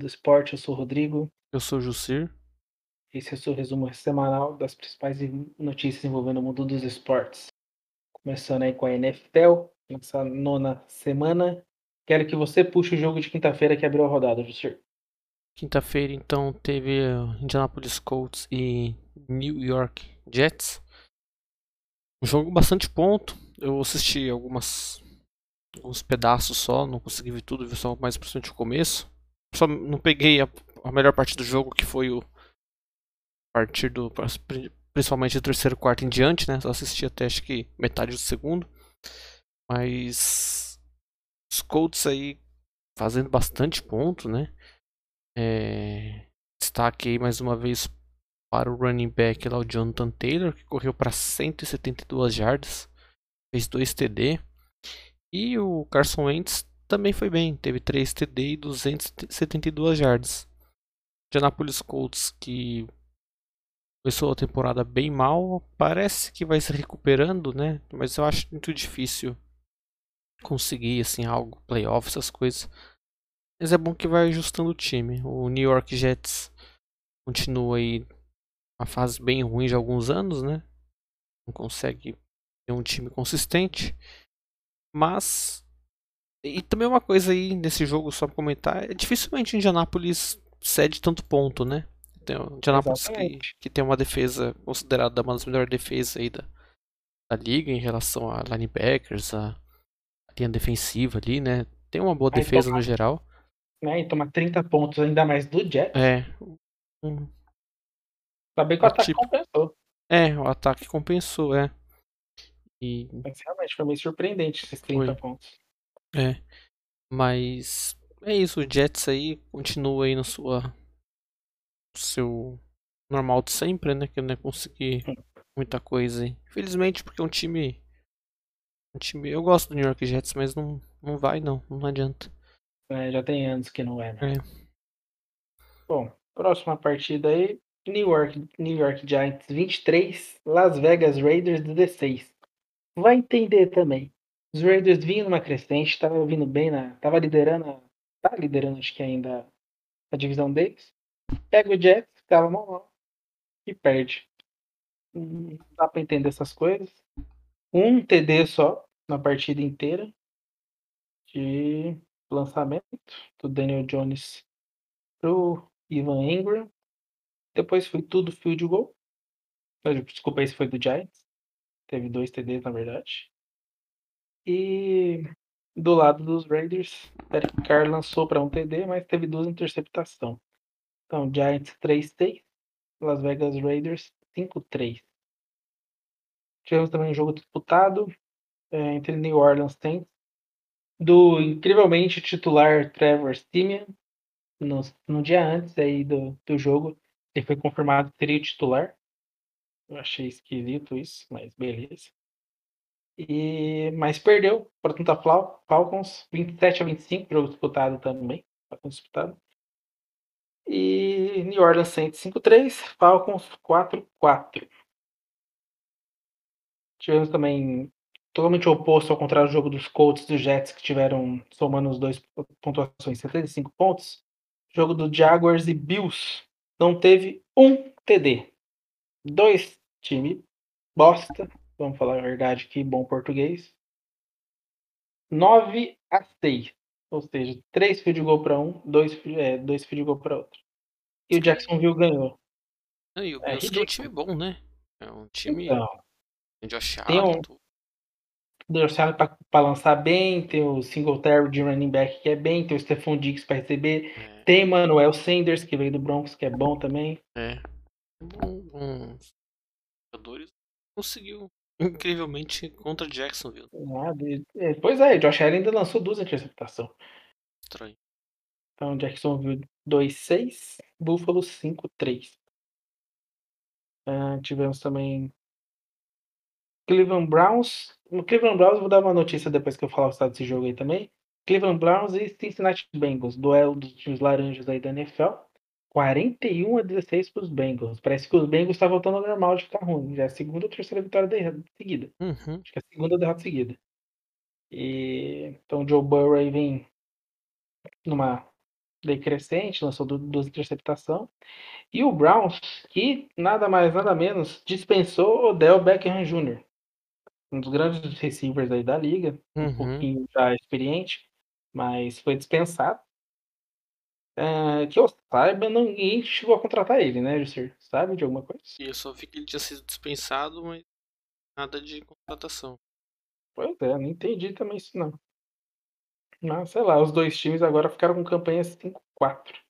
do esporte. Eu sou o Rodrigo. Eu sou o Jussir. Esse é o seu resumo semanal das principais notícias envolvendo o mundo dos esportes. Começando aí com a NFL, nessa nona semana. Quero que você puxe o jogo de quinta-feira que abriu a rodada, Jussir. Quinta-feira, então, teve Indianapolis Colts e New York Jets. Um jogo bastante ponto. Eu assisti algumas alguns pedaços só, não consegui ver tudo, vi só mais principalmente o começo. Só não peguei a, a melhor parte do jogo, que foi o partir do principalmente do terceiro quarto em diante, né? Só assisti até acho que metade do segundo. Mas os Colts aí fazendo bastante ponto, né? É, destaque aí mais uma vez para o running back lá, o Jonathan Taylor, que correu para 172 jardas, fez 2 TD. E o Carson Wentz também foi bem, teve 3 TD e 272 jardas. Indianapolis Colts, que começou a temporada bem mal, parece que vai se recuperando, né? Mas eu acho muito difícil conseguir assim algo, playoffs, essas coisas. Mas é bom que vai ajustando o time. O New York Jets continua aí uma fase bem ruim de alguns anos, né? Não consegue ter um time consistente. Mas. E também uma coisa aí nesse jogo, só pra comentar, é dificilmente o Indianapolis cede tanto ponto, né? Tem o Indianapolis que, que, tem uma defesa considerada uma das melhores defesas aí da, da liga em relação a linebackers, a, a linha defensiva ali, né? Tem uma boa aí defesa toma, no geral. Né, e toma 30 pontos ainda mais do Jets. É. Um, Tá bem que o ataque tipo... compensou. É, o ataque compensou, é. E... Mas realmente foi meio surpreendente esses 30 foi. pontos. É. Mas é isso, o Jets aí continua aí no sua seu normal de sempre, né? Que não é conseguir muita coisa aí. Infelizmente, porque é um time. Um time. Eu gosto do New York Jets, mas não, não vai não, não adianta. É, já tem anos que não é, né? É. Bom, próxima partida aí. New York, New York Giants 23, Las Vegas Raiders 16. Vai entender também. Os Raiders vinham numa crescente, tava vindo bem na. Tava liderando. Tá liderando, acho que ainda a divisão deles. Pega o Jets, ficava mal, mal e perde. Não dá pra entender essas coisas. Um TD só na partida inteira de lançamento do Daniel Jones pro Ivan Ingram. Depois foi tudo field goal. Desculpa, esse foi do Giants. Teve dois TDs, na verdade. E do lado dos Raiders, Derek Carr lançou para um TD, mas teve duas interceptações. Então, Giants 3-3, Las Vegas Raiders 5-3. Tivemos também um jogo disputado é, entre New Orleans Saints, do incrivelmente titular Trevor Simeon, no, no dia antes aí do, do jogo, ele foi confirmado que seria titular. Eu achei esquisito isso, mas beleza. E, mas perdeu para Atlanta Falcons, 27 a 25, jogo disputado também. disputado. E New Orleans Saints 5-3, Falcons 4-4. Tivemos também totalmente oposto ao contrário do jogo dos Colts e dos Jets, que tiveram, somando os dois pontuações, 75 pontos. Jogo do Jaguars e Bills, não teve um TD. Dois times bosta, vamos falar a verdade aqui, bom português. 9 a 6. Ou seja, 3 field goal para um, 2 é, dois field goal para outro. E o Jacksonville ganhou. Não, e o é, Bills é, um time bom, né? É um time então, Josh Allen. Tem um, Josh Allen para lançar bem, tem o Singletary de running back que é bem, tem o Stephon Diggs para receber. É. Tem Manuel Sanders, que veio do Broncos, que é bom também. É. Um, jogadores conseguiu incrivelmente contra Jacksonville. Ah, é, pois é, Josh Allen ainda lançou duas interceptações. Estranho. Então, Jacksonville 2-6, Buffalo 5-3. Uh, tivemos também Cleveland Browns. No Cleveland Browns, vou dar uma notícia depois que eu falar o estado desse jogo aí também. Cleveland Browns e Cincinnati Bengals, duelo dos times laranjas aí da NFL. 41 a 16 para os Bengals. Parece que os Bengals estão voltando ao normal de ficar ruim. Já é a segunda ou terceira vitória de seguida. Uhum. Acho que é a segunda derrota seguida. E então o Joe Burrow aí vem numa decrescente, lançou duas interceptações. E o Browns, que nada mais, nada menos, dispensou Odell Beckham Jr., um dos grandes receivers aí da liga, uhum. um pouquinho já experiente, mas foi dispensado. É, que eu saiba, ninguém chegou a contratar ele, né, Jusser? Sabe de alguma coisa? Eu só vi que ele tinha sido dispensado, mas nada de contratação. Pois é, não entendi também isso não. Mas, sei lá, os dois times agora ficaram com campanha 5-4.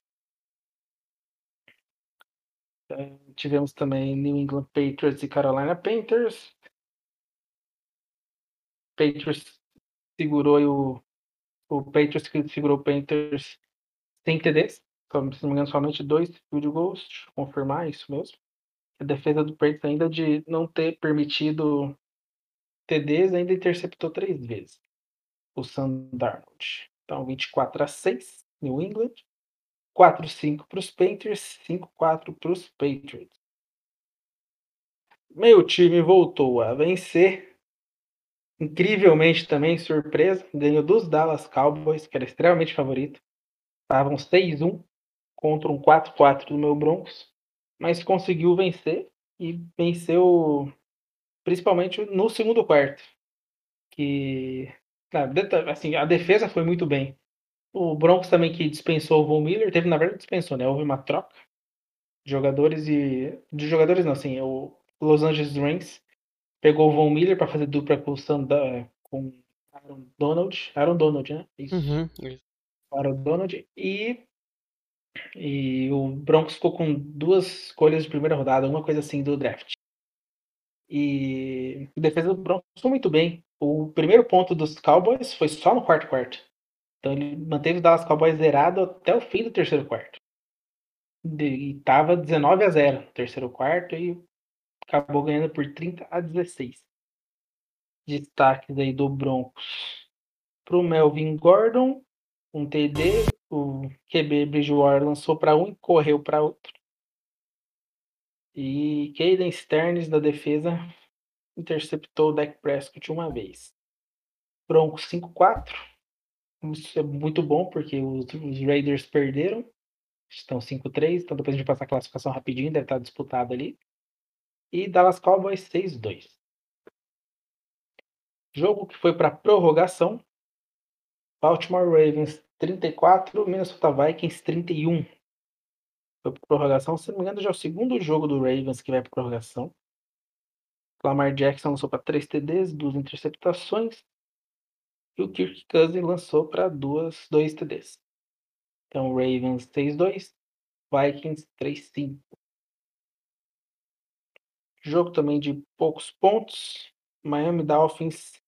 É, tivemos também New England Patriots e Carolina Panthers. Patriots segurou o. O Patriots que segurou o Panthers sem TDs. Se não me engano, somente dois field goals. Deixa eu confirmar isso mesmo. A defesa do Patriots ainda de não ter permitido TDs ainda interceptou três vezes. O Sam Darnold. Então, 24 a 6, New England. 4-5 para os Panthers, 5-4 para os Patriots. Meu time voltou a vencer. Incrivelmente também, surpresa, ganhou dos Dallas Cowboys, que era extremamente favorito. Estavam 6-1 contra um 4-4 do meu Broncos, mas conseguiu vencer e venceu principalmente no segundo quarto. Que assim, a defesa foi muito bem. O Broncos também que dispensou o Von Miller, teve na verdade dispensou, né? Houve uma troca de jogadores e de jogadores não, assim, o Los Angeles Rams pegou o Von Miller para fazer dupla com o Sanda, com Aaron Donald, Aaron Donald, né? Isso. Uhum, isso. Aaron Donald e e o Broncos ficou com duas escolhas de primeira rodada, uma coisa assim do draft. E a defesa do Broncos foi muito bem. O primeiro ponto dos Cowboys foi só no quarto quarto. Então ele manteve o Dallas Cowboys zerado até o fim do terceiro quarto. E tava 19 a 0 no terceiro quarto e acabou ganhando por 30 a 16. Destaques aí do Broncos pro Melvin Gordon, um TD, o QB Bridgewater lançou para um e correu para outro. E Caden Stearns da defesa interceptou o Dak Prescott uma vez. Broncos 5-4. Isso é muito bom porque os, os Raiders perderam. Estão 5-3, então depois a gente passar a classificação rapidinho, deve estar disputado ali. E Dallas Cowboys 6-2. Jogo que foi para prorrogação. Baltimore Ravens 34, Minnesota Vikings 31. Foi para prorrogação. Se não me engano, já é o segundo jogo do Ravens que vai para prorrogação. Lamar Jackson lançou para 3 TDs, duas interceptações. E o Kirk Cousins lançou para duas, dois TDs. Então, Ravens 6-2, Vikings 3-5. Jogo também de poucos pontos. Miami Dolphins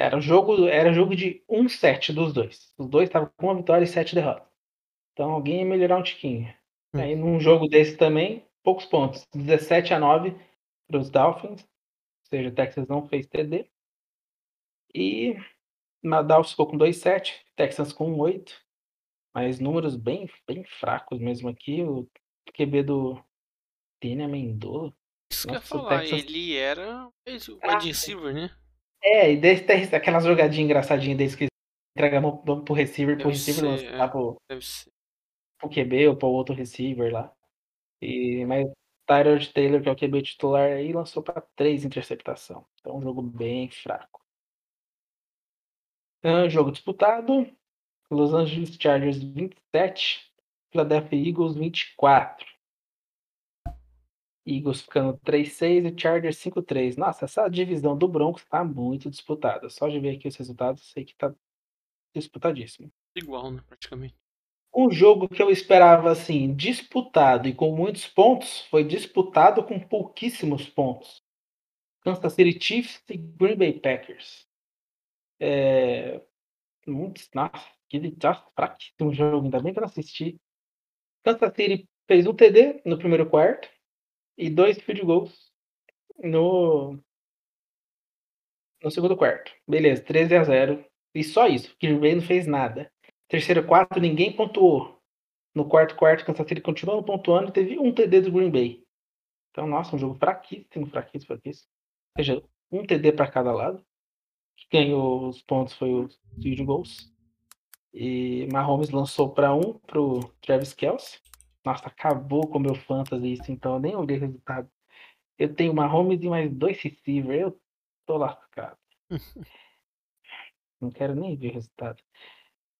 era jogo, era jogo de 1-7 dos dois. Os dois estavam com uma vitória e sete derrotas. Então alguém ia melhorar um tiquinho. Hum. Aí num jogo desse também, poucos pontos. 17 a 9 para os Dolphins. Ou seja, o Texas não fez TD. E Nadal ficou com 2,7, Texans com 8. Mas números bem, bem fracos mesmo aqui. O QB do Tênia Mendola. Isso que eu ia falar, Texas... ele era o ah, receiver, né? É, e desse, aquelas jogadinhas engraçadinhas deles que entregam pro receiver, deve pro receiver ser, lançar é, pro, pro QB ou pro outro receiver lá. E, mas Tyrod Taylor, que é o QB titular aí, lançou para três interceptação. Então um jogo bem fraco. Um jogo disputado. Los Angeles Chargers 27, Philadelphia Eagles 24. Eagles ficando 3-6 e Chargers 5-3. Nossa, essa divisão do Broncos tá muito disputada. Só de ver aqui os resultados, sei que tá disputadíssimo. Igual, né, praticamente. Um jogo que eu esperava assim, disputado e com muitos pontos, foi disputado com pouquíssimos pontos. Kansas City Chiefs e Green Bay Packers. É... Nossa, que fraquíssimo jogo, ainda bem que eu não assisti. Kansas City fez um TD no primeiro quarto e dois field goals no, no segundo quarto. Beleza, 13 a 0. E só isso. Green Bay não fez nada. Terceiro quarto, ninguém pontuou. No quarto quarto, Kansas City continuou pontuando teve um TD do Green Bay. Então, nossa, um jogo fraquíssimo, fraquíssimo, fraquíssimo. Ou seja, um TD para cada lado. Quem ganhou os pontos foi os field goals. E Mahomes lançou para um pro Travis Kelce. Nossa, acabou com o meu fantasy isso, então eu nem olhei o resultado. Eu tenho Mahomes e mais dois receivers. Eu tô lascado. não quero nem ver o resultado.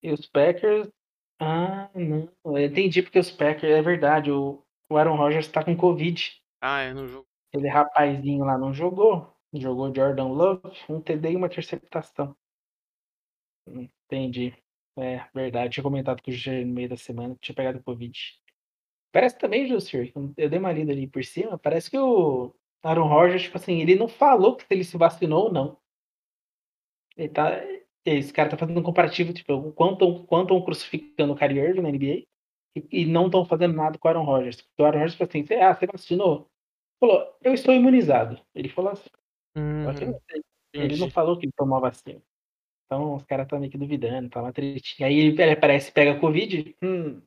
E os Packers. Ah, não. Eu entendi porque os Packers. É verdade, o, o Aaron Rodgers tá com Covid. Ah, é no jogo. Aquele rapazinho lá não jogou. Jogou Jordan Love, um TD e uma interceptação. Entendi. É, verdade. Tinha comentado com o G no meio da semana que tinha pegado Covid. Parece também, Jussier, eu dei uma lida ali por cima, parece que o Aaron Rodgers, tipo assim, ele não falou que se ele se vacinou ou não. Ele tá. Esse cara tá fazendo um comparativo, tipo, o quanto estão crucificando o Kyrie Irving na NBA e, e não estão fazendo nada com o Aaron Rodgers. O Aaron Rodgers falou assim, ah, você vacinou? Falou, eu estou imunizado. Ele falou assim. Uhum. Ele não falou que ele tomou a vacina. Então os caras estão meio que duvidando, tá uma tretinha. Aí ele aparece pega Covid. Hum,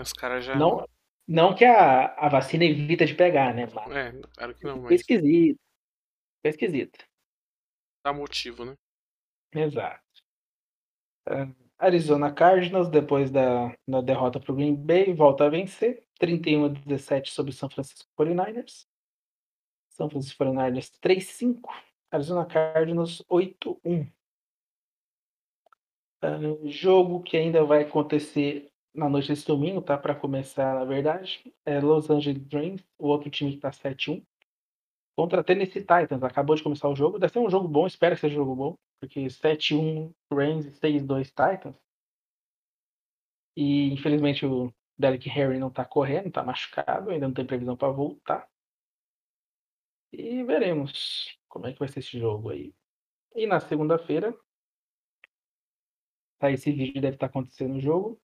Os caras já. não, não que a, a vacina evita de pegar, né? Mas É, claro que não, Foi mas esquisito. Foi esquisito. dá motivo, né? Exato. Ah, Arizona Cardinals, depois da, da derrota para o Green Bay, volta a vencer. 31 a 17 sobre o São Francisco 49ers. São Francisco 49ers 3-5. Arizona Cardinals 8-1. Ah, jogo que ainda vai acontecer na noite desse domingo, tá? Para começar, na verdade. É Los Angeles Dreams, o outro time que tá 7-1. Contra Tennessee Titans. Acabou de começar o jogo. Deve ser um jogo bom, espero que seja um jogo bom. Porque 7-1 Rams e 6-2 Titans. E infelizmente o Derek Henry não tá correndo, tá machucado, ainda não tem previsão para voltar. E veremos como é que vai ser esse jogo aí. E na segunda-feira, tá, esse vídeo deve estar acontecendo no jogo.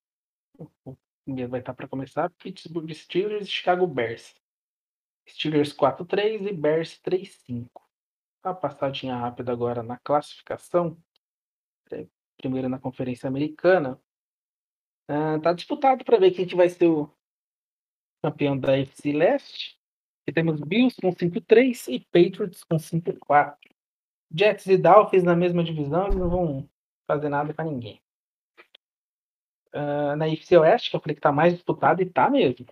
Vai estar para começar. Pittsburgh Steelers e Chicago Bears. Steelers 4-3 e Bears 3-5. Uma passadinha rápida agora na classificação. É, primeiro na Conferência Americana. Uh, tá disputado para ver quem que vai ser o campeão da FC Leste. E temos Bills com 5-3 e Patriots com 5-4. Jets e Dolphins na mesma divisão, eles não vão fazer nada para ninguém. Uh, na FC Oeste, que eu falei que tá mais disputado, e tá mesmo.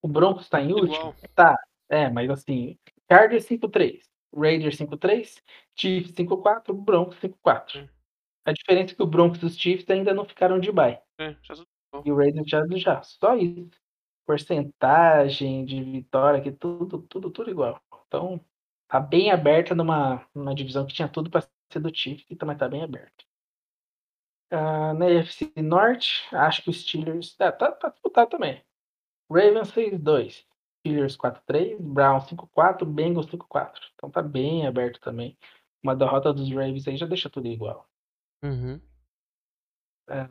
O Broncos tá em último? Igual. Tá. É, mas assim, Chargers 5-3, Raiders 5-3, Chiefs 5-4, Broncos 5-4. Hum. A diferença é que o Broncos e os Chiefs ainda não ficaram de bye. É. E o Raiders já, já. Só isso. Porcentagem de vitória, que tudo, tudo, tudo igual. Então, tá bem aberta numa, numa divisão que tinha tudo para ser do Chiefs, e também tá bem aberta. Ah, na UFC Norte, acho que os Steelers. Ah, tá, tá disputado também. Ravens 6-2. Steelers 4-3, Browns 5-4, Bengals 5-4. Então tá bem aberto também. Uma derrota dos Ravens aí já deixa tudo igual. Uhum. Ah,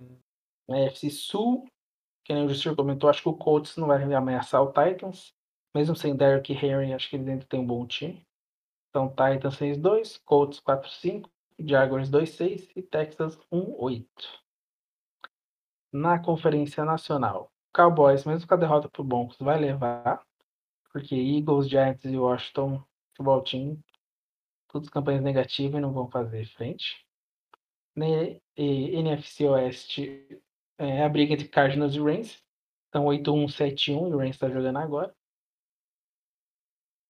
na FC Sul, que nem o Justin comentou, acho que o Colts não vai ameaçar o Titans. Mesmo sem Derrick Henry, acho que eles ainda tem um bom time. Então Titans 6-2, Colts 4-5, Jaguars 2-6 e Texas 1-8. Na Conferência Nacional, Cowboys, mesmo com a derrota pro Broncos, vai levar. Porque Eagles, Giants e Washington Futebol Team, todas campanhas negativas e não vão fazer frente. Ne- e NFC Oeste é a briga entre Cardinals e Rams. Então 8-1, 7-1 e o Rams está jogando agora.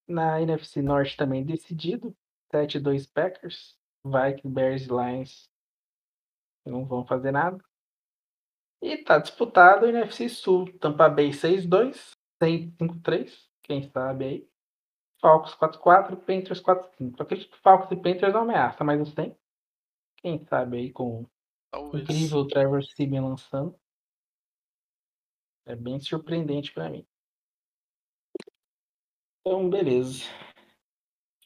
Na NFC Norte também decidido. 7-2 Packers. Vikings, Bears e Lions não vão fazer nada. E tá disputado o NFC Sul. Tampa Bay 6-2, 5-3, quem sabe aí. Falcons 4-4, Panthers 4-5. Acredito que Falcons e Panthers não ameaça, mas não tem. Quem sabe aí com o incrível Trevor Simeon lançando. É bem surpreendente pra mim. Então, beleza.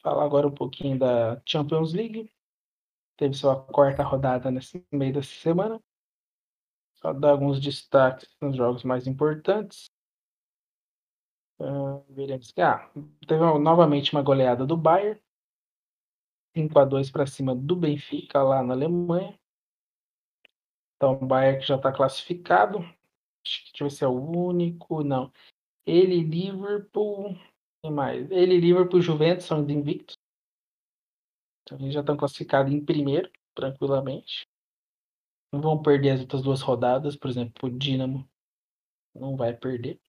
Falar agora um pouquinho da Champions League. Teve sua quarta rodada nesse meio dessa semana. Só dar alguns destaques nos jogos mais importantes. Ah, veremos que ah, teve novamente uma goleada do Bayern. 5 a 2 para cima do Benfica lá na Alemanha. Então o Bayern que já está classificado. Acho que deixa eu ver se é o único. Não. Ele Liverpool. Quem mais? Ele Liverpool Juventus são os invictos. Eles já estão classificados em primeiro, tranquilamente. não vão perder as outras duas rodadas, por exemplo, o Dinamo não vai perder.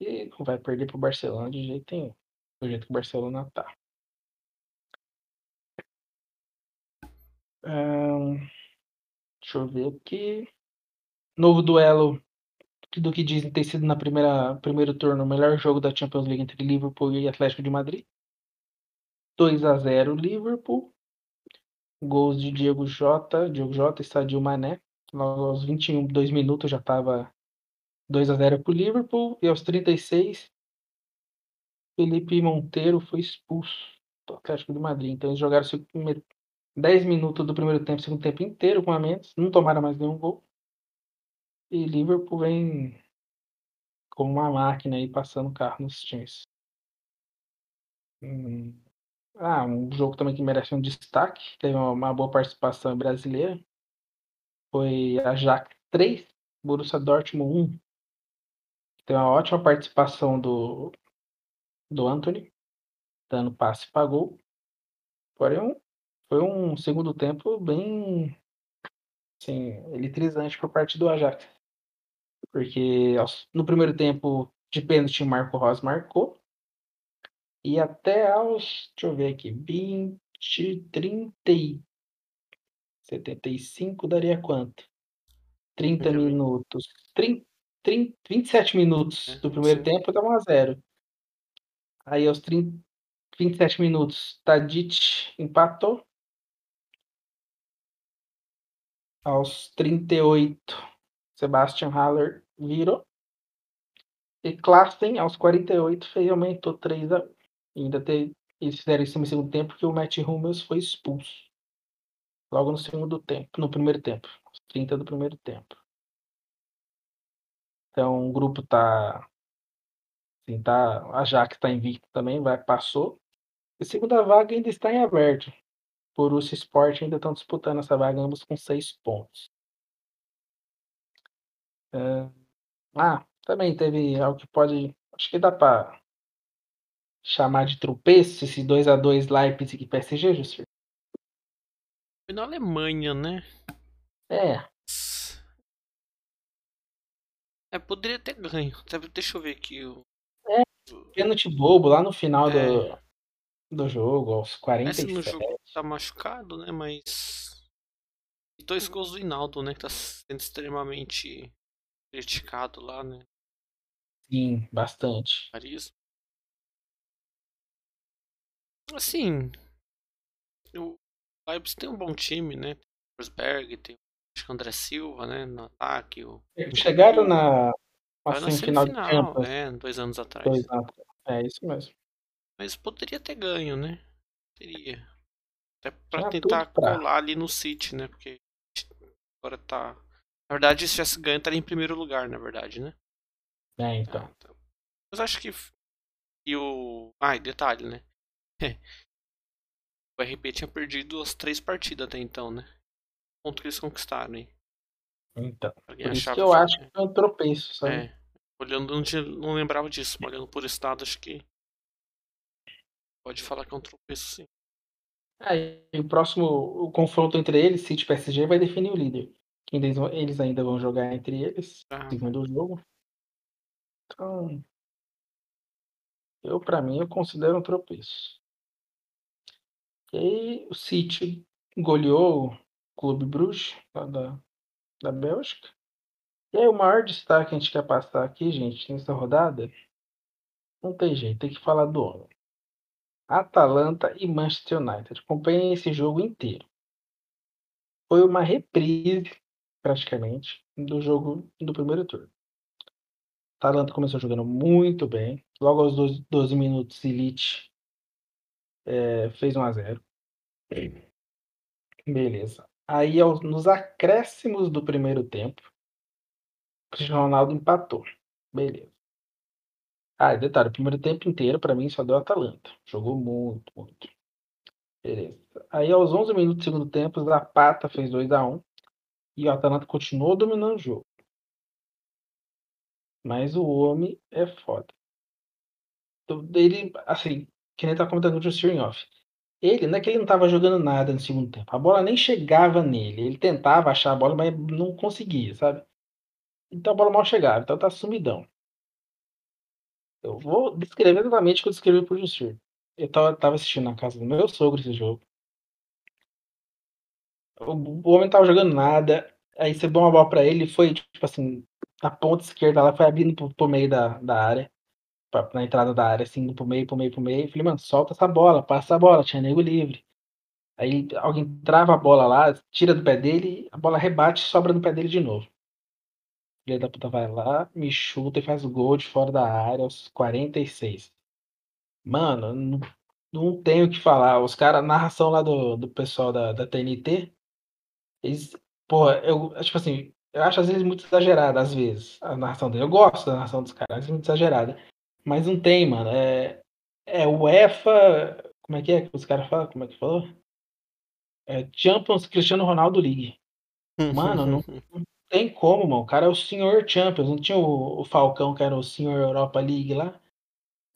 E não vai perder pro Barcelona de jeito nenhum. Do jeito que o Barcelona tá. Um, deixa eu ver aqui. Novo duelo do que dizem ter sido na primeira primeiro turno o melhor jogo da Champions League entre Liverpool e Atlético de Madrid. 2 a 0 Liverpool. Gols de Diego Jota, Diego Jota e Sadio Mané. Aos 21, 2 minutos já estava 2 a 0 para o Liverpool. E aos 36, Felipe Monteiro foi expulso do Atlético de Madrid. Então eles jogaram 10 minutos do primeiro tempo, segundo tempo inteiro com a menos. Não tomaram mais nenhum gol. E Liverpool vem como uma máquina aí passando carro nos times. Hum. Ah, um jogo também que merece um destaque, teve uma, boa participação brasileira. Foi a Jack 3, Borussia Dortmund 1. Tem uma ótima participação do, do Anthony, dando passe para gol. Porém, foi um segundo tempo bem assim, eletrizante por parte do Ajax. Porque no primeiro tempo, de pênalti, Marco Ross marcou. E até aos, deixa eu ver aqui, 20, 30 e 75 daria quanto? 30 minutos. 30, 30, 27 minutos é, do primeiro sim. tempo dá 1 a 0. Aí aos 30, 27 minutos, Tadic empatou. Aos 38, Sebastian Haller virou. E Klassen, aos 48, fez, aumentou 3 a 1 ainda ter, eles fizeram isso no segundo tempo que o Matt Hummels foi expulso. Logo no segundo tempo, no primeiro tempo. 30 do primeiro tempo. Então o grupo tá. Assim, tá a Jaque está invicto também, vai, passou. E a segunda vaga ainda está em aberto. Por Borussia Sport ainda estão disputando essa vaga, ambos com seis pontos. ah, também teve algo que pode. Acho que dá para chamar de tropeço esse 2 a 2 Leipzig e PSG, Jussier? Foi na Alemanha, né? É. É, poderia ter ganho. Deixa eu ver aqui. O... É, pênalti bobo lá no final é. do, do jogo, aos 47. Esse no jogo tá machucado, né? Mas. E dois gols do Hinaldo, né? Que tá sendo extremamente criticado lá, né? Sim, bastante. Paris. Assim, o Leipzig tem um bom time, né? Tem o Forsberg, tem o André Silva, né? No ataque. O... Chegaram na, na semifinal, de Champions. É, dois anos atrás. Dois anos. É isso mesmo. Mas poderia ter ganho, né? Teria. Até pra tentar pra... colar ali no City, né? Porque agora tá. Na verdade, se tivesse ganho, estaria em primeiro lugar, na verdade, né? É, então. Ah. Mas acho que. E o. Ah, e detalhe, né? o RB tinha perdido as três partidas até então, né? O ponto que eles conquistaram, hein? Então. por isso que eu que acho que é um tropeço, sabe? É. Olhando, não, tinha, não lembrava disso, mas olhando por estado, acho que. Pode falar que é um tropeço, sim. É, o próximo o confronto entre eles, City e PSG, vai definir o líder. Eles, eles ainda vão jogar entre eles, ah. segundo o jogo. Então, eu, para mim, eu considero um tropeço. E aí, o City goleou o Clube Bruges, lá da, da Bélgica. E aí, o maior destaque que a gente quer passar aqui, gente, nessa rodada, não tem jeito, tem que falar do homem. Atalanta e Manchester United. Acompanhem esse jogo inteiro. Foi uma reprise, praticamente, do jogo do primeiro turno. Atalanta começou jogando muito bem. Logo aos 12, 12 minutos, Elite é, fez 1 a 0 Beleza. Aí, aos, nos acréscimos do primeiro tempo, Cristiano Ronaldo empatou. Beleza. Ah, detalhe, o primeiro tempo inteiro, para mim, só deu Atalanta. Jogou muito, muito. Beleza. Aí, aos 11 minutos do segundo tempo, Zapata fez 2 a 1 e o Atalanta continuou dominando o jogo. Mas o homem é foda. Então, ele, assim, que nem tá comentando o off. Ele, não é que ele não tava jogando nada no segundo tempo. A bola nem chegava nele. Ele tentava achar a bola, mas não conseguia, sabe? Então a bola mal chegava. Então tá sumidão. Eu vou descrever exatamente o que eu descrevi pro Jussir. Eu tava, tava assistindo na casa do meu sogro esse jogo. O, o homem tava jogando nada. Aí você deu uma bola pra ele, foi tipo assim, na ponta esquerda lá, foi abrindo pro, pro meio da, da área. Pra, na entrada da área, assim, pro meio, pro meio, pro meio. Falei, mano, solta essa bola, passa a bola, tinha nego livre. Aí alguém trava a bola lá, tira do pé dele, a bola rebate e sobra no pé dele de novo. Filha da puta vai lá, me chuta e faz o gol de fora da área aos 46. Mano, não, não tenho o que falar. Os caras, narração lá do, do pessoal da, da TNT, eles, porra, eu, tipo assim, eu acho às vezes muito exagerada, às vezes, a narração dele. Eu gosto da narração dos caras, é muito exagerada. Mas não tem, mano. É, é UEFA. Como é que é que os caras falam? Como é que falou? É Champions Cristiano Ronaldo League. Mano, não, não tem como, mano. O cara é o senhor Champions. Não tinha o, o Falcão, que era o senhor Europa League lá.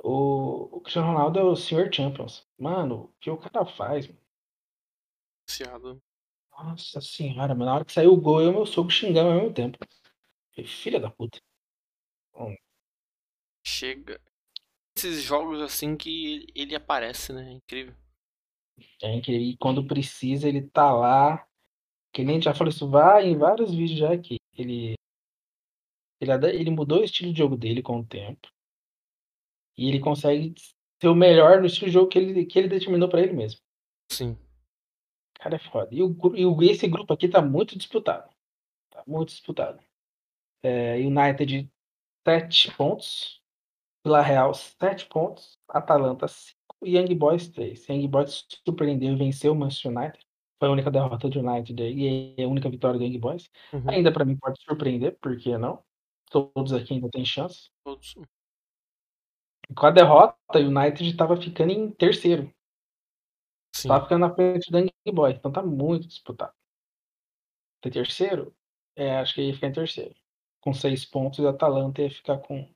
O, o Cristiano Ronaldo é o senhor Champions. Mano, o que o cara faz, mano? Nossa senhora, mano. Na hora que saiu o gol, eu meu sogro xingando ao mesmo tempo. Filha da puta. Bom, Chega. Esses jogos assim que ele aparece, né? É incrível. É incrível. E quando precisa, ele tá lá. Que nem já falou isso vai em vários vídeos já aqui. Ele, ele, ele mudou o estilo de jogo dele com o tempo. E ele consegue ser o melhor no estilo de jogo que ele, que ele determinou pra ele mesmo. Sim. Cara, é foda. E, o, e esse grupo aqui tá muito disputado. Tá muito disputado. É, United, 7 pontos. Vila Real, 7 pontos. Atalanta, 5. E Young Boys, 3. Young Boys surpreendeu e venceu o Manchester United. Foi a única derrota do United e a única vitória do Young Boys. Uhum. Ainda pra mim pode surpreender, por que não? Todos aqui ainda têm chance. Todos. Com a derrota, o United estava ficando em terceiro. Sim. Tava ficando na frente do Young Boys. Então tá muito disputado. Ter terceiro? É, acho que ia ficar em terceiro. Com seis pontos, o Atalanta ia ficar com,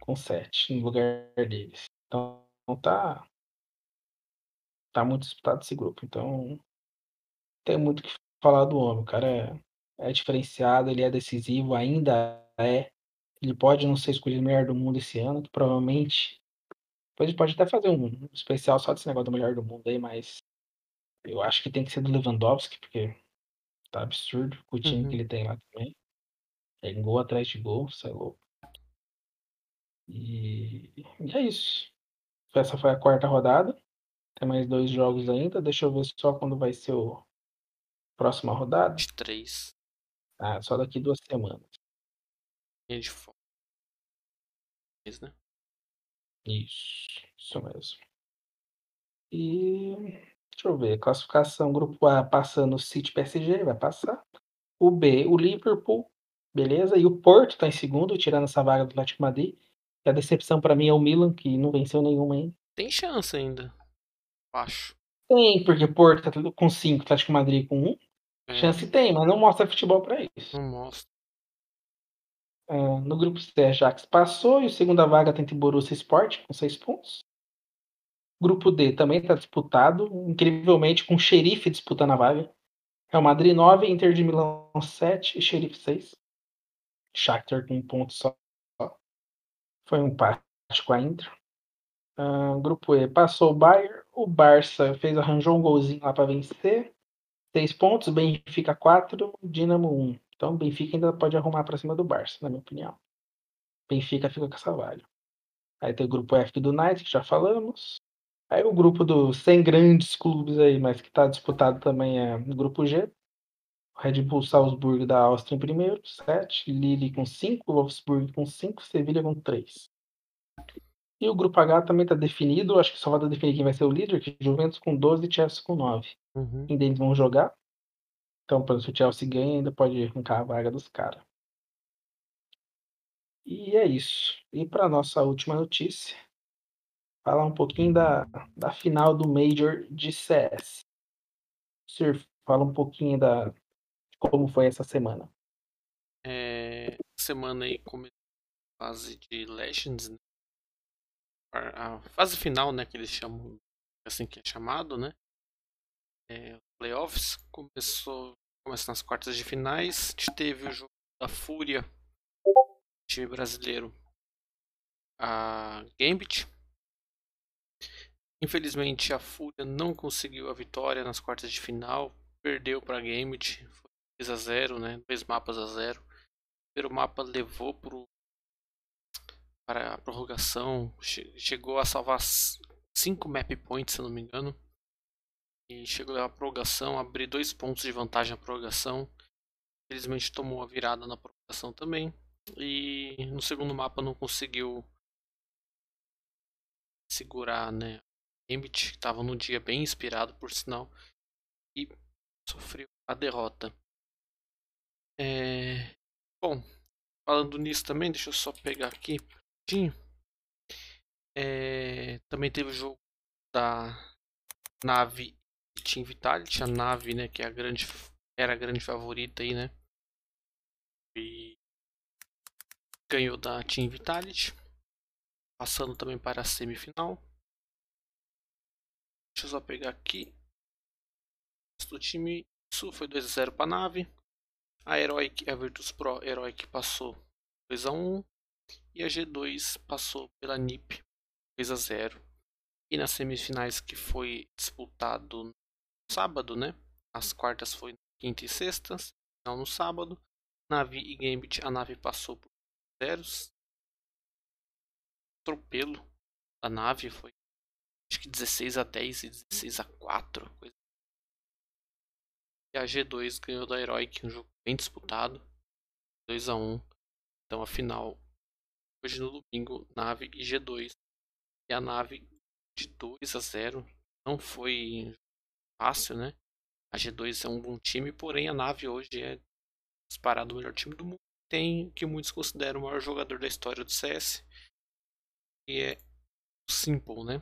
com sete no lugar deles. Então tá. Tá muito disputado esse grupo. Então tem muito o que falar do homem. O cara é, é diferenciado, ele é decisivo, ainda é. Ele pode não ser escolhido o melhor do mundo esse ano, que provavelmente. Depois a gente pode até fazer um especial só desse negócio do melhor do mundo aí, mas eu acho que tem que ser do Lewandowski, porque tá absurdo o time Uhum. que ele tem lá também. É gol atrás de gol, isso é louco. E, e é isso. Essa foi a quarta rodada. Tem mais dois jogos ainda. Deixa eu ver só quando vai ser o próxima rodada. 23. Ah, só daqui duas semanas. Linha de. Isso, né? Isso, isso mesmo. E deixa eu ver, classificação grupo A passando o City PSG, vai passar. O B, o Liverpool, beleza? E o Porto tá em segundo, tirando essa vaga do Atlético de Madrid. A decepção pra mim é o Milan, que não venceu nenhuma ainda. Tem chance ainda. Acho. Tem, porque o Porto tá tudo com 5, Atlético Madrid com 1. Um. É, Chance tem, mas não mostra futebol pra isso. Não mostra. Ah, no grupo C, a Ajax passou e o segunda vaga tem o Borussia Sport com 6 pontos. Grupo D também está disputado, incrivelmente com o Xerife disputando a vaga. Real Madrid 9, Inter de Milão 7 e Xerife 6. Shakhtar com um ponto só. Foi um empate com a Inter. Ah, grupo E passou o Bayern, o Barça fez arranjou um golzinho lá para vencer. 6 pontos, Benfica 4, Dinamo 1. Então o Benfica ainda pode arrumar para cima do Barça, na minha opinião. Benfica fica com essa vaga. Aí tem o grupo F do United, que já falamos. Aí o grupo dos 100 grandes clubes aí, mas que está disputado também é o grupo G. Red Bull Salzburg da Áustria em primeiro, 7. Lille com 5. Wolfsburg com 5. Sevilha com 3. E o grupo H também está definido. Acho que só vai definir quem vai ser o líder, que é Juventus com 12 e Chelsea com 9. Uhum. Quem deles vão jogar. Então, exemplo, se o Chelsea ganha, ainda pode arrancar a vaga dos caras. E é isso. E para nossa última notícia, falar um pouquinho da, da final do Major de CS. Sir, fala um pouquinho da como foi essa semana. É, semana aí começou a fase de Legends, né? A fase final, né, que eles chamam assim que é chamado, né? É, playoffs começou começa nas quartas de finais. Teve o jogo da Fúria, time brasileiro, a Gambit. Infelizmente a Fúria não conseguiu a vitória nas quartas de final, perdeu para a Gambit, 2 a 0, né? Dois mapas a 0. O primeiro mapa levou pro para a prorrogação, chegou a salvar 5 map points, se não me engano. E chegou a prorrogação, abrir dois pontos de vantagem na prorrogação. Infelizmente tomou a virada na prorrogação também. E no segundo mapa não conseguiu segurar, né? Gambit estava num dia bem inspirado, por sinal, e sofreu a derrota. É... Bom, falando nisso também, deixa eu só pegar aqui. É... Também teve o jogo da nave Team Vitality, a nave, né, que é a grande, era a grande favorita aí, né? E ganhou da Team Vitality, passando também para a semifinal. Deixa eu só pegar aqui. Do time, isso foi 2 a 0 para a nave. A Heroic, a Virtus Pro Heroic passou 2 a 1 e a G2 passou pela NiP 2 a 0. E nas semifinais que foi disputado sábado, né? As quartas foi quinta e sexta, final no sábado. Nave e Gambit, a nave passou por zeros. Atropelo da nave foi acho que 16 a 10 e 16 a 4. Coisa. E a G2 ganhou da Heroic, um jogo bem disputado. 2 a 1. Então a final hoje no domingo, nave e G2. E a nave de 2 a 0. Não foi fácil, né? A G2 é um bom time, porém a nave hoje é disparado o melhor time do mundo. Tem o que muitos consideram o maior jogador da história do CS, que é o Simple, né?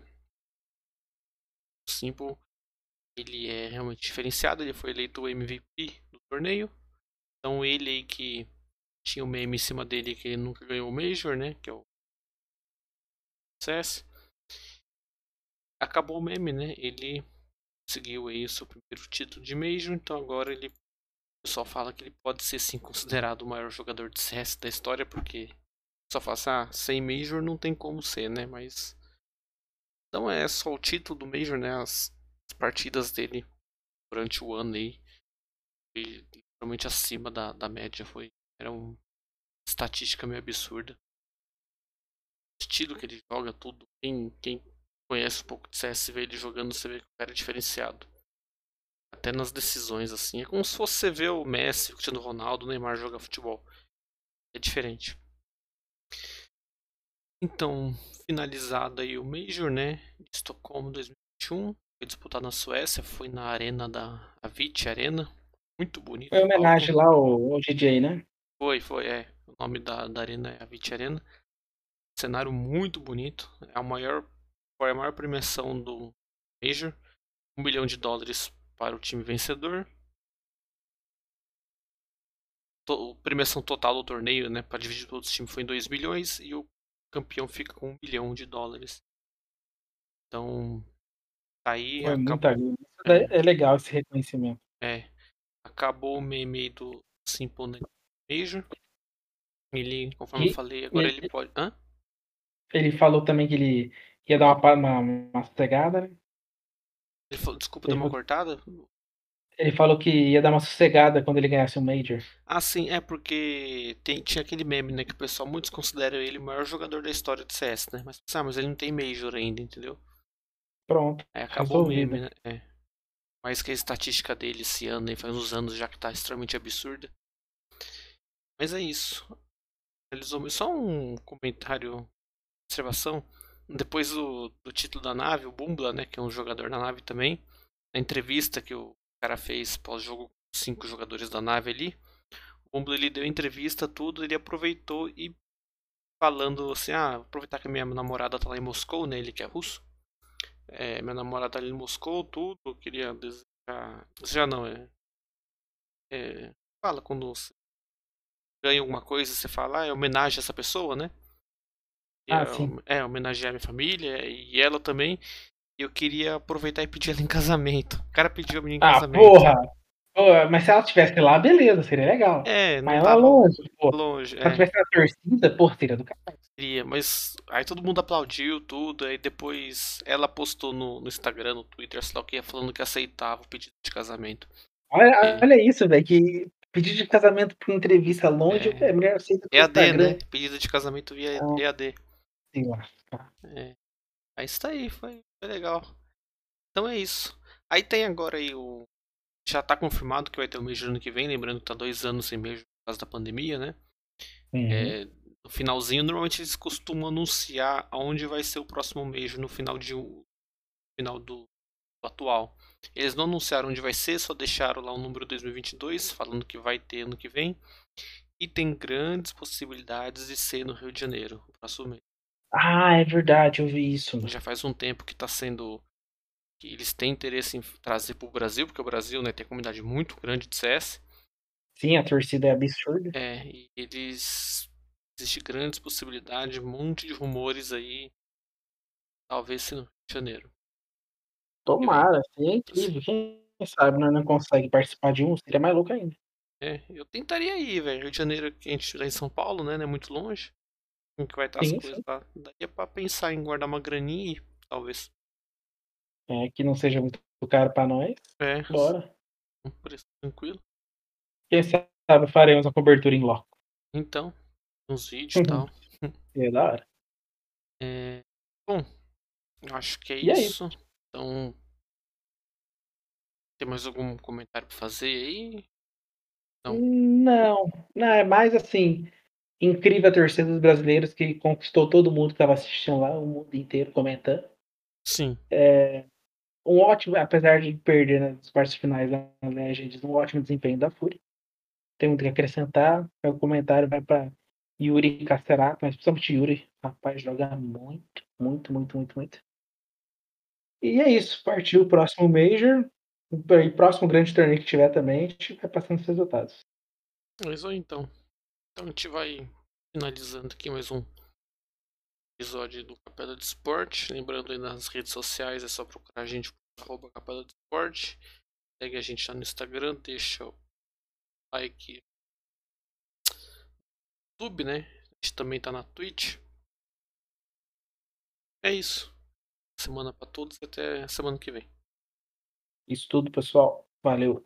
O Simple, ele é realmente diferenciado, ele foi eleito o MVP do torneio. Então ele aí que tinha o um meme em cima dele que ele nunca ganhou o Major, né? Que é o CS. Acabou o meme, né? Ele conseguiu aí o seu primeiro título de Major, então agora ele o pessoal fala que ele pode ser sim considerado o maior jogador de CS da história, porque só faça ah, sem Major não tem como ser, né? Mas então é só o título do Major, né? As, as partidas dele durante o ano aí foi literalmente acima da, da média, foi era uma estatística meio absurda. O estilo que ele joga, tudo. Quem, quem conhece um pouco de CS, vê ele jogando, você vê que o cara é diferenciado. Até nas decisões, assim. É como se fosse você ver o Messi, o Cristiano Ronaldo, o Neymar jogar futebol. É diferente. Então, finalizado aí o Major, né? De Estocolmo 2021. Foi disputado na Suécia, foi na arena da Avicii Arena. Muito bonito. Foi homenagem lá ao, ao, DJ, né? Foi, foi, é. O nome da, da arena é Avicii Arena. Cenário muito bonito. É o maior é a maior premiação do Major? Um milhão de dólares para o time vencedor. A premiação total do torneio, né, para dividir todos os times foi em 2 milhões e o campeão fica com um milhão de dólares. Então, aí. É, acabou... é, legal esse reconhecimento. É. Acabou o meme do Simple Major. Ele, conforme e, eu falei, agora ele, ele pode. Hã? Ele falou também que ele ia dar uma, uma, uma sossegada, né? Ele falou, desculpa, deu uma cortada? Ele falou que ia dar uma sossegada quando ele ganhasse o um Major. Ah, sim, é porque tem, tinha aquele meme, né? Que o pessoal muitos consideram ele o maior jogador da história do CS, né? Mas, ah, mas ele não tem Major ainda, entendeu? Pronto. É, acabou o meme, né? É. Mas que a estatística dele esse ano, faz uns anos já que tá extremamente absurda. Mas é isso. Só um comentário, observação. Depois do, do título da nave, o Bumbla, né, que é um jogador da nave também, na entrevista que o cara fez pós-jogo com cinco jogadores da nave ali, o Bumbla ele deu entrevista, tudo, ele aproveitou e falando assim, ah, aproveitar que a minha namorada tá lá em Moscou, né, ele que é russo, é, minha namorada tá ali em Moscou, tudo, eu queria desejar, desejar não, é, é fala quando você ganha alguma coisa, você fala, ah, é homenagem a essa pessoa, né? Ah, sim. É, homenagear minha família e ela também. eu queria aproveitar e pedir ela em casamento. O cara pediu a menina em ah, casamento. Porra! Mas se ela estivesse lá, beleza, seria legal. É, mas ela longe, pô. Longe, se ela estivesse é. na torcida, porra, seria do caralho. Seria, mas aí todo mundo aplaudiu tudo, aí depois ela postou no, no Instagram, no Twitter, sei lá o que, falando que aceitava o pedido de casamento. Olha, e... olha isso, velho, que pedido de casamento por entrevista longe, é, a mulher aceita EAD, né? Pedido de casamento via ah. EAD. Sei lá. É. Aí está aí, foi, foi legal. Então é isso. Aí tem agora aí o. Já tá confirmado que vai ter o mês ano que vem, lembrando que tá dois anos sem mês por causa da pandemia, né? Uhum. É, no finalzinho, normalmente eles costumam anunciar aonde vai ser o próximo mês no final de final do, do, atual. Eles não anunciaram onde vai ser, só deixaram lá o número 2022, falando que vai ter ano que vem. E tem grandes possibilidades de ser no Rio de Janeiro, o próximo mês. Ah, é verdade, eu vi isso. Já faz um tempo que está sendo. Que eles têm interesse em trazer para o Brasil, porque o Brasil né, tem uma comunidade muito grande de CS. Sim, a torcida é absurda. É, e eles. Existe grandes possibilidades, um monte de rumores aí. Talvez se no Rio de Janeiro. Tomara, seria incrível. Quem sabe nós não consegue participar de um, seria mais louco ainda. É, eu tentaria ir, velho. Rio de Janeiro, que a gente está em São Paulo, né? Não é muito longe como que vai estar sim, as coisas lá. Daria pra pensar em guardar uma graninha e talvez. É, que não seja muito caro pra nós. É. Bora. Um preço tranquilo. Quem sabe faremos uma cobertura em loco. Então, uns vídeos e tal. É da hora. É... Bom, acho que é e isso. Isso. Então. Tem mais algum comentário pra fazer aí? Não. Não, não é mais assim incrível a torcida dos brasileiros que conquistou todo mundo que estava assistindo lá, o mundo inteiro comentando. Sim. É, um ótimo, apesar de perder nas partes finais da Legends, um ótimo desempenho da Fúria. Tem muito que acrescentar. O comentário vai para Yuri Casterato, mas principalmente Yuri. Rapaz, joga muito, muito, muito, muito, muito. E é isso. Partiu o próximo Major. E próximo grande torneio que tiver também, a gente vai passando os resultados. É isso aí então. Então a gente vai finalizando aqui mais um episódio do Capela de Esporte. Lembrando aí nas redes sociais é só procurar a gente por Capela de Esporte. Segue a gente lá no Instagram, deixa o like YouTube, né? A gente também tá na Twitch. É isso. Semana para todos e até semana que vem. Isso tudo, pessoal. Valeu.